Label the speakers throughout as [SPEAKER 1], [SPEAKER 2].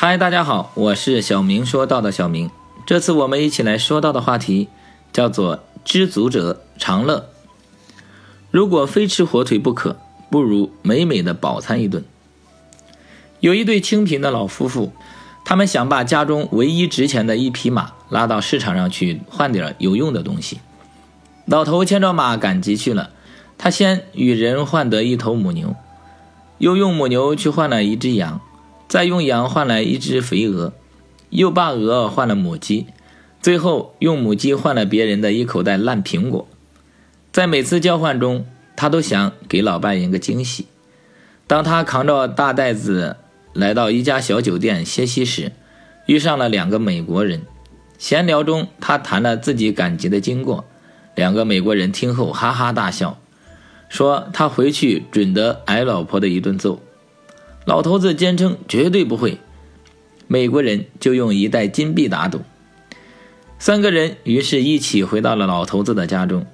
[SPEAKER 1] 嗨，大家好，我是小明说到的小明。这次我们一起来说到的话题叫做“知足者常乐”。如果非吃火腿不可，不如美美的饱餐一顿。有一对清贫的老夫妇，他们想把家中唯一值钱的一匹马拉到市场上去换点有用的东西。老头牵着马赶集去了，他先与人换得一头母牛，又用母牛去换了一只羊。再用羊换来一只肥鹅，又把鹅换了母鸡，最后用母鸡换了别人的一口袋烂苹果。在每次交换中，他都想给老伴一个惊喜。当他扛着大袋子来到一家小酒店歇息时，遇上了两个美国人。闲聊中，他谈了自己赶集的经过。两个美国人听后哈哈大笑，说他回去准得挨老婆的一顿揍。老头子坚称绝对不会，美国人就用一袋金币打赌。三个人于是一起回到了老头子的家中。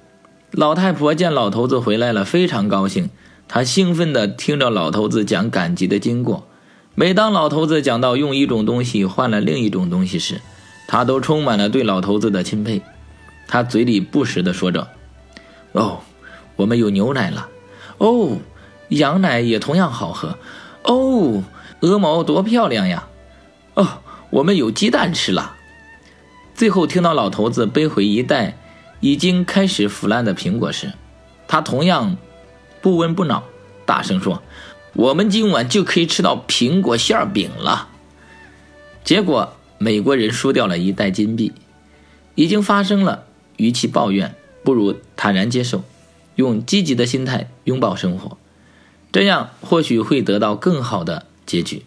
[SPEAKER 1] 老太婆见老头子回来了，非常高兴，她兴奋地听着老头子讲赶集的经过。每当老头子讲到用一种东西换了另一种东西时，她都充满了对老头子的钦佩。她嘴里不时地说着：“哦，我们有牛奶了。哦，羊奶也同样好喝。”哦，鹅毛多漂亮呀！哦，我们有鸡蛋吃了。最后听到老头子背回一袋已经开始腐烂的苹果时，他同样不温不恼，大声说：“我们今晚就可以吃到苹果馅饼了。”结果美国人输掉了一袋金币。已经发生了，与其抱怨，不如坦然接受，用积极的心态拥抱生活。这样或许会得到更好的结局。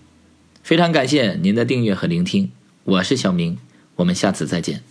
[SPEAKER 1] 非常感谢您的订阅和聆听，我是小明，我们下次再见。